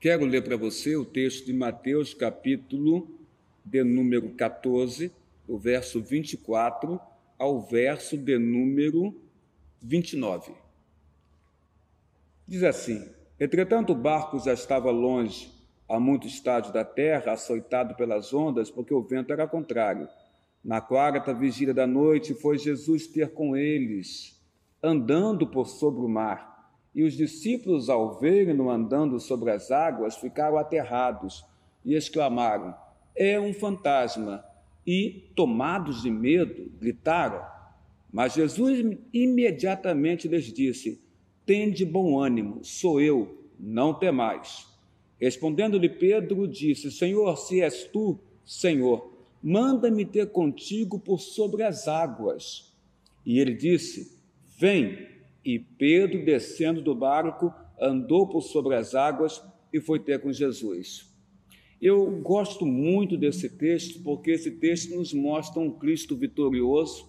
Quero ler para você o texto de Mateus, capítulo de número 14, o verso 24 ao verso de número 29. Diz assim: Entretanto, o barco já estava longe, a muito estádio da terra, açoitado pelas ondas, porque o vento era contrário. Na quarta vigília da noite, foi Jesus ter com eles, andando por sobre o mar. E os discípulos, ao verem-no andando sobre as águas, ficaram aterrados e exclamaram: É um fantasma! E, tomados de medo, gritaram. Mas Jesus imediatamente lhes disse: Tende bom ânimo, sou eu, não temais. Respondendo-lhe Pedro, disse: Senhor, se és tu, Senhor, manda-me ter contigo por sobre as águas. E ele disse: Vem. E Pedro, descendo do barco, andou por sobre as águas e foi ter com Jesus. Eu gosto muito desse texto porque esse texto nos mostra um Cristo vitorioso,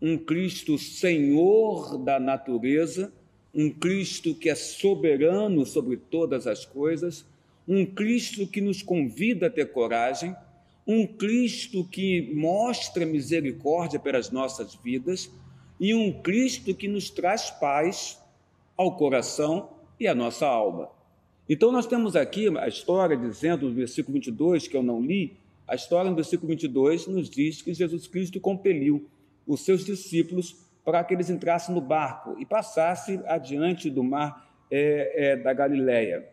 um Cristo Senhor da natureza, um Cristo que é soberano sobre todas as coisas, um Cristo que nos convida a ter coragem, um Cristo que mostra misericórdia pelas nossas vidas e um Cristo que nos traz paz ao coração e à nossa alma. Então, nós temos aqui a história dizendo, no versículo 22, que eu não li, a história no versículo 22 nos diz que Jesus Cristo compeliu os seus discípulos para que eles entrassem no barco e passassem adiante do mar é, é, da Galileia.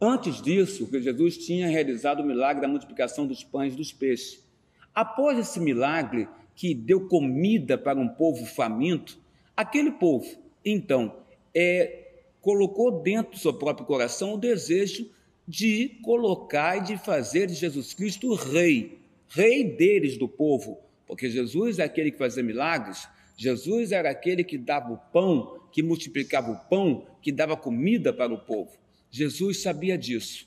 Antes disso, Jesus tinha realizado o milagre da multiplicação dos pães e dos peixes. Após esse milagre, que deu comida para um povo faminto, aquele povo, então, é, colocou dentro do seu próprio coração o desejo de colocar e de fazer de Jesus Cristo rei, rei deles, do povo, porque Jesus é aquele que fazia milagres, Jesus era aquele que dava o pão, que multiplicava o pão, que dava comida para o povo. Jesus sabia disso.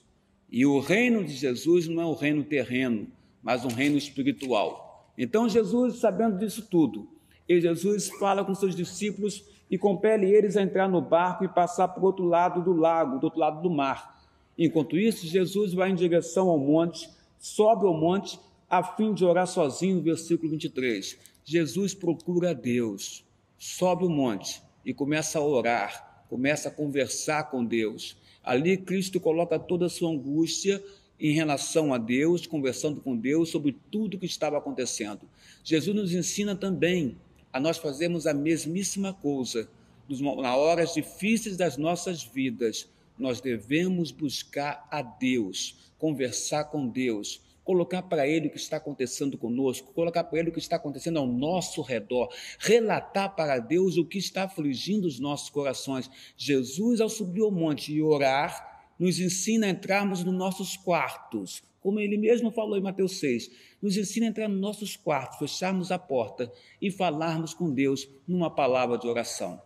E o reino de Jesus não é um reino terreno, mas um reino espiritual. Então Jesus, sabendo disso tudo, e Jesus fala com seus discípulos e compele eles a entrar no barco e passar para o outro lado do lago, do outro lado do mar. Enquanto isso, Jesus vai em direção ao monte, sobe ao monte a fim de orar sozinho, versículo 23. Jesus procura Deus, sobe o monte e começa a orar, começa a conversar com Deus. Ali Cristo coloca toda a sua angústia em relação a Deus, conversando com Deus sobre tudo o que estava acontecendo. Jesus nos ensina também a nós fazermos a mesmíssima coisa. Na horas difíceis das nossas vidas, nós devemos buscar a Deus, conversar com Deus, colocar para Ele o que está acontecendo conosco, colocar para Ele o que está acontecendo ao nosso redor, relatar para Deus o que está afligindo os nossos corações. Jesus, ao subir ao monte e orar, nos ensina a entrarmos nos nossos quartos, como ele mesmo falou em Mateus 6, nos ensina a entrar nos nossos quartos, fecharmos a porta e falarmos com Deus numa palavra de oração.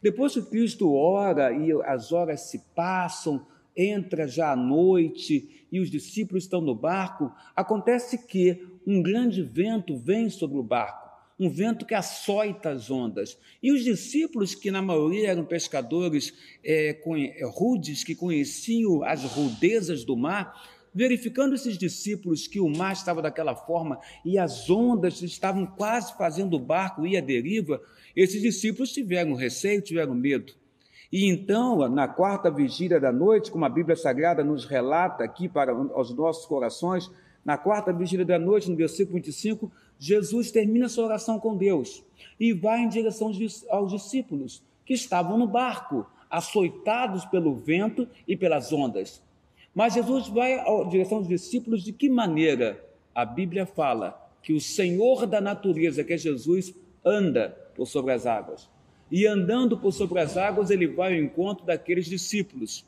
Depois que Cristo ora e as horas se passam, entra já a noite e os discípulos estão no barco, acontece que um grande vento vem sobre o barco um vento que açoita as ondas. E os discípulos, que na maioria eram pescadores é, é, rudes, que conheciam as rudezas do mar, verificando esses discípulos que o mar estava daquela forma e as ondas estavam quase fazendo o barco ir à deriva, esses discípulos tiveram receio, tiveram medo. E então, na quarta vigília da noite, como a Bíblia Sagrada nos relata aqui para os nossos corações, na quarta vigília da noite, no versículo 25, Jesus termina sua oração com Deus e vai em direção aos discípulos que estavam no barco, açoitados pelo vento e pelas ondas. Mas Jesus vai em direção aos discípulos de que maneira? A Bíblia fala que o Senhor da natureza, que é Jesus, anda por sobre as águas. E andando por sobre as águas, ele vai ao encontro daqueles discípulos.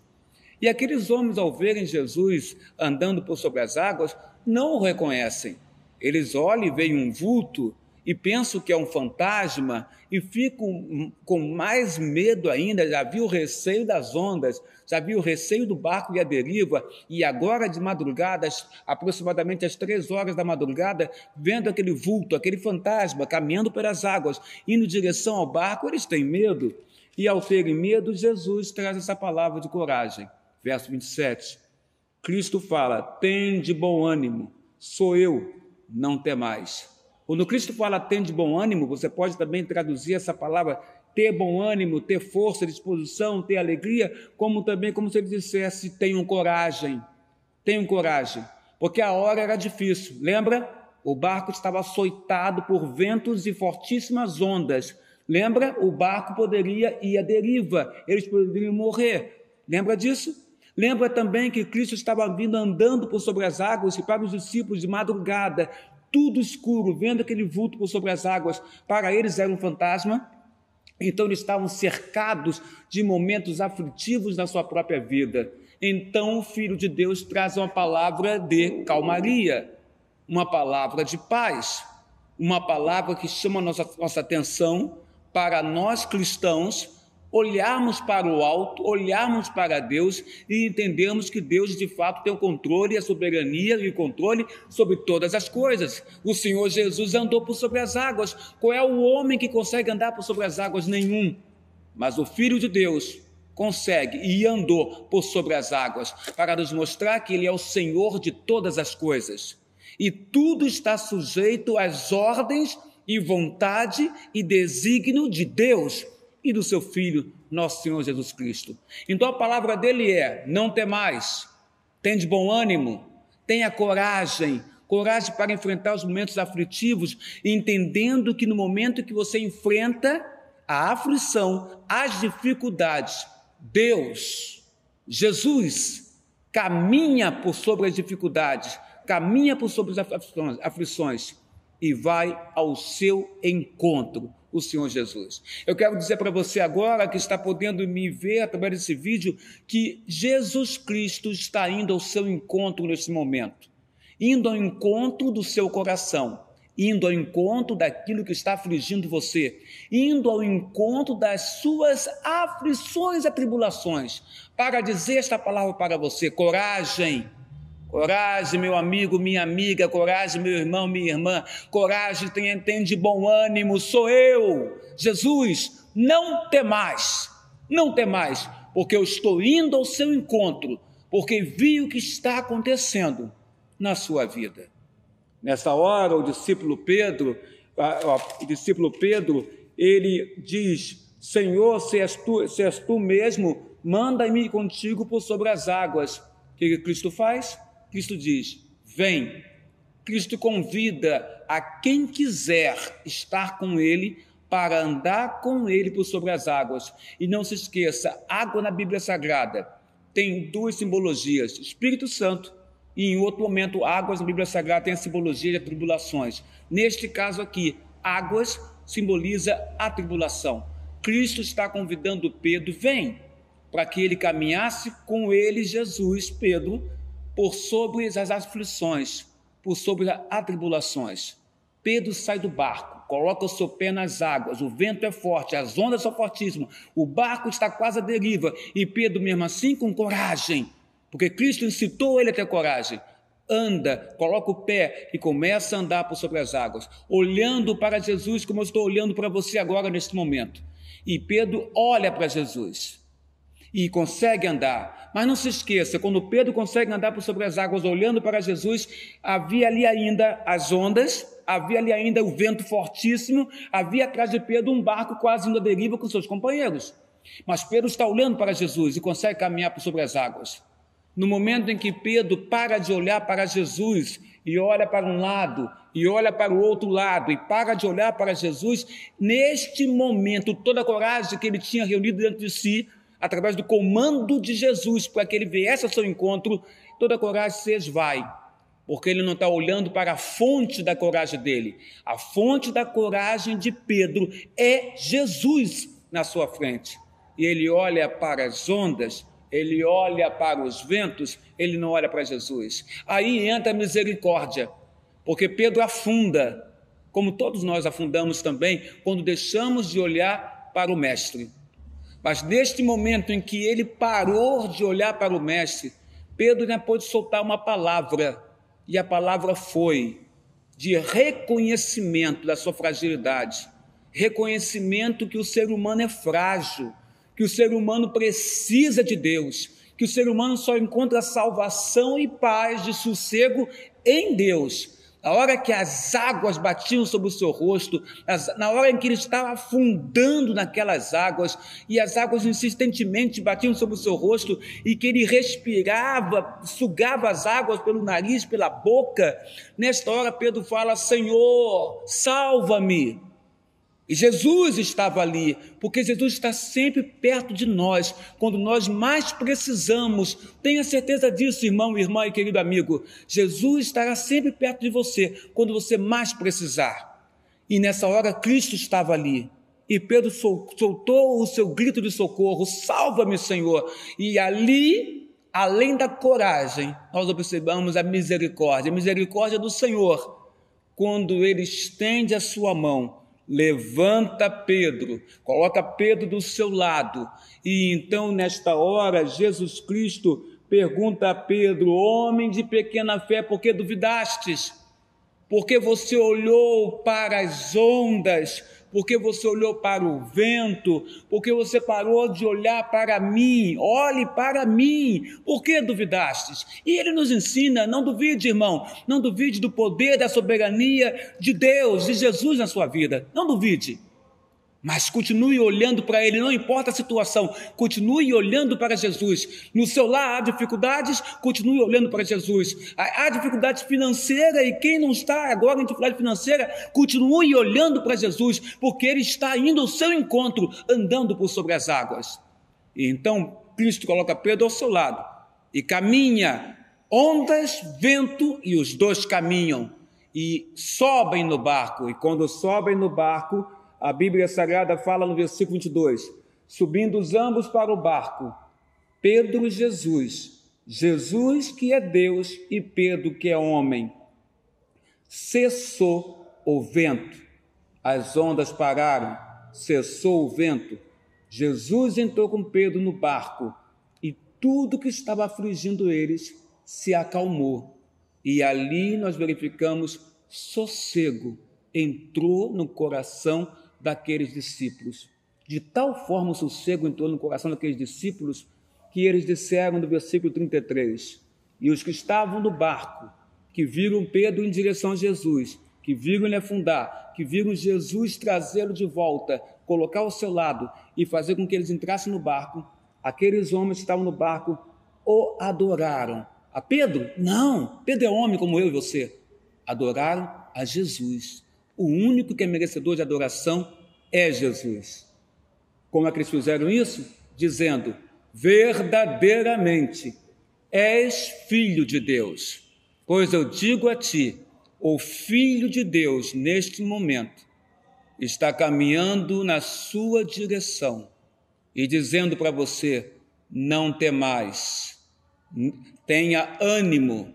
E aqueles homens, ao verem Jesus andando por sobre as águas, não o reconhecem. Eles olham e veem um vulto e pensam que é um fantasma e ficam com mais medo ainda. Já viu o receio das ondas, já viu o receio do barco e a deriva, e agora de madrugada, aproximadamente às três horas da madrugada, vendo aquele vulto, aquele fantasma caminhando pelas águas, indo em direção ao barco, eles têm medo. E ao terem medo, Jesus traz essa palavra de coragem. verso 27. Cristo fala: tem de bom ânimo, sou eu, não temais. Quando Cristo fala tem de bom ânimo, você pode também traduzir essa palavra ter bom ânimo, ter força, disposição, ter alegria, como também como se ele dissesse tenham coragem, tenham coragem, porque a hora era difícil. Lembra? O barco estava açoitado por ventos e fortíssimas ondas. Lembra? O barco poderia ir à deriva, eles poderiam morrer. Lembra disso? Lembra também que Cristo estava vindo andando por sobre as águas e para os discípulos de madrugada, tudo escuro, vendo aquele vulto por sobre as águas, para eles era um fantasma. Então eles estavam cercados de momentos aflitivos na sua própria vida. Então o Filho de Deus traz uma palavra de calmaria, uma palavra de paz, uma palavra que chama nossa, nossa atenção para nós cristãos olharmos para o alto, olharmos para Deus e entendermos que Deus de fato tem o controle, a soberania e o controle sobre todas as coisas. O Senhor Jesus andou por sobre as águas. Qual é o homem que consegue andar por sobre as águas? Nenhum. Mas o Filho de Deus consegue e andou por sobre as águas para nos mostrar que Ele é o Senhor de todas as coisas. E tudo está sujeito às ordens e vontade e desígnio de Deus e do seu Filho, nosso Senhor Jesus Cristo. Então a palavra dele é: não temais, de bom ânimo, tenha coragem, coragem para enfrentar os momentos aflitivos, entendendo que no momento que você enfrenta a aflição, as dificuldades, Deus, Jesus, caminha por sobre as dificuldades, caminha por sobre as aflições e vai ao seu encontro o Senhor Jesus. Eu quero dizer para você agora que está podendo me ver através desse vídeo que Jesus Cristo está indo ao seu encontro nesse momento, indo ao encontro do seu coração, indo ao encontro daquilo que está afligindo você, indo ao encontro das suas aflições e atribulações, para dizer esta palavra para você: coragem Coragem, meu amigo, minha amiga, coragem, meu irmão, minha irmã, coragem, tenha, tenha de bom ânimo, sou eu, Jesus, não temais, não temais, porque eu estou indo ao seu encontro, porque vi o que está acontecendo na sua vida. Nessa hora, o discípulo Pedro, o discípulo Pedro, ele diz: Senhor, se és tu, se és tu mesmo, manda-me contigo por sobre as águas. O que Cristo faz? Cristo diz: Vem. Cristo convida a quem quiser estar com Ele para andar com Ele por sobre as águas. E não se esqueça: água na Bíblia Sagrada tem duas simbologias: Espírito Santo e, em outro momento, águas na Bíblia Sagrada tem a simbologia de tribulações. Neste caso aqui, águas simboliza a tribulação. Cristo está convidando Pedro, vem, para que ele caminhasse com ele, Jesus, Pedro, por sobre as aflições, por sobre as atribulações. Pedro sai do barco, coloca o seu pé nas águas, o vento é forte, as ondas são fortíssimas, o barco está quase à deriva, e Pedro, mesmo assim, com coragem, porque Cristo incitou ele a ter coragem, anda, coloca o pé e começa a andar por sobre as águas, olhando para Jesus como eu estou olhando para você agora neste momento. E Pedro olha para Jesus e consegue andar. Mas não se esqueça, quando Pedro consegue andar por sobre as águas olhando para Jesus, havia ali ainda as ondas, havia ali ainda o vento fortíssimo, havia atrás de Pedro um barco quase indo à deriva com seus companheiros. Mas Pedro está olhando para Jesus e consegue caminhar por sobre as águas. No momento em que Pedro para de olhar para Jesus e olha para um lado e olha para o outro lado e para de olhar para Jesus, neste momento, toda a coragem que ele tinha reunido dentro de si através do comando de Jesus, para que ele viesse ao seu encontro, toda coragem se esvai, porque ele não está olhando para a fonte da coragem dele. A fonte da coragem de Pedro é Jesus na sua frente. E ele olha para as ondas, ele olha para os ventos, ele não olha para Jesus. Aí entra a misericórdia, porque Pedro afunda, como todos nós afundamos também, quando deixamos de olhar para o Mestre. Mas neste momento em que ele parou de olhar para o mestre, Pedro ainda pôde soltar uma palavra, e a palavra foi de reconhecimento da sua fragilidade, reconhecimento que o ser humano é frágil, que o ser humano precisa de Deus, que o ser humano só encontra salvação e paz de sossego em Deus. Na hora que as águas batiam sobre o seu rosto, na hora em que ele estava afundando naquelas águas, e as águas insistentemente batiam sobre o seu rosto, e que ele respirava, sugava as águas pelo nariz, pela boca, nesta hora Pedro fala: Senhor, salva-me. E Jesus estava ali, porque Jesus está sempre perto de nós, quando nós mais precisamos. Tenha certeza disso, irmão, irmã e querido amigo. Jesus estará sempre perto de você, quando você mais precisar. E nessa hora, Cristo estava ali. E Pedro soltou o seu grito de socorro: Salva-me, Senhor. E ali, além da coragem, nós observamos a misericórdia, a misericórdia do Senhor, quando ele estende a sua mão levanta Pedro, coloca Pedro do seu lado. E então, nesta hora, Jesus Cristo pergunta a Pedro: Homem de pequena fé, por que duvidastes? Porque você olhou para as ondas porque você olhou para o vento, porque você parou de olhar para mim. Olhe para mim. Por que duvidastes? E ele nos ensina: não duvide, irmão, não duvide do poder, da soberania de Deus, de Jesus na sua vida. Não duvide. Mas continue olhando para Ele, não importa a situação, continue olhando para Jesus. No seu lar há dificuldades, continue olhando para Jesus. Há dificuldade financeira e quem não está agora em dificuldade financeira, continue olhando para Jesus, porque Ele está indo ao seu encontro, andando por sobre as águas. E então Cristo coloca Pedro ao seu lado e caminha, ondas, vento e os dois caminham e sobem no barco. E quando sobem no barco, a Bíblia Sagrada fala no versículo 22: subindo os ambos para o barco, Pedro e Jesus, Jesus que é Deus e Pedro que é homem. Cessou o vento, as ondas pararam, cessou o vento. Jesus entrou com Pedro no barco e tudo que estava afligindo eles se acalmou. E ali nós verificamos sossego entrou no coração daqueles discípulos. De tal forma o sossego entrou no coração daqueles discípulos que eles disseram no versículo 33: E os que estavam no barco, que viram Pedro em direção a Jesus, que viram ele afundar, que viram Jesus trazê-lo de volta, colocar ao seu lado e fazer com que eles entrassem no barco, aqueles homens que estavam no barco o adoraram. A Pedro? Não, Pedro é homem como eu e você. Adoraram a Jesus. O único que é merecedor de adoração é Jesus. Como é que eles fizeram isso? Dizendo: verdadeiramente és filho de Deus. Pois eu digo a ti, o filho de Deus, neste momento, está caminhando na sua direção e dizendo para você: não temais, tenha ânimo,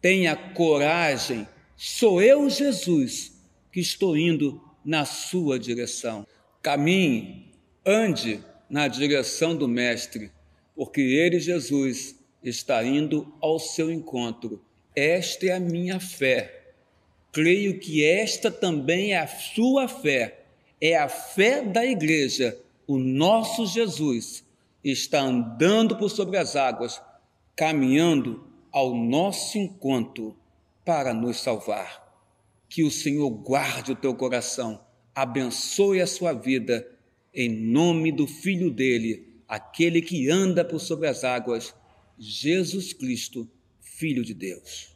tenha coragem, sou eu, Jesus que estou indo na sua direção. Caminhe, ande na direção do Mestre, porque ele, Jesus, está indo ao seu encontro. Esta é a minha fé. Creio que esta também é a sua fé, é a fé da igreja. O nosso Jesus está andando por sobre as águas, caminhando ao nosso encontro para nos salvar. Que o Senhor guarde o teu coração, abençoe a sua vida, em nome do Filho dele, aquele que anda por sobre as águas, Jesus Cristo, Filho de Deus.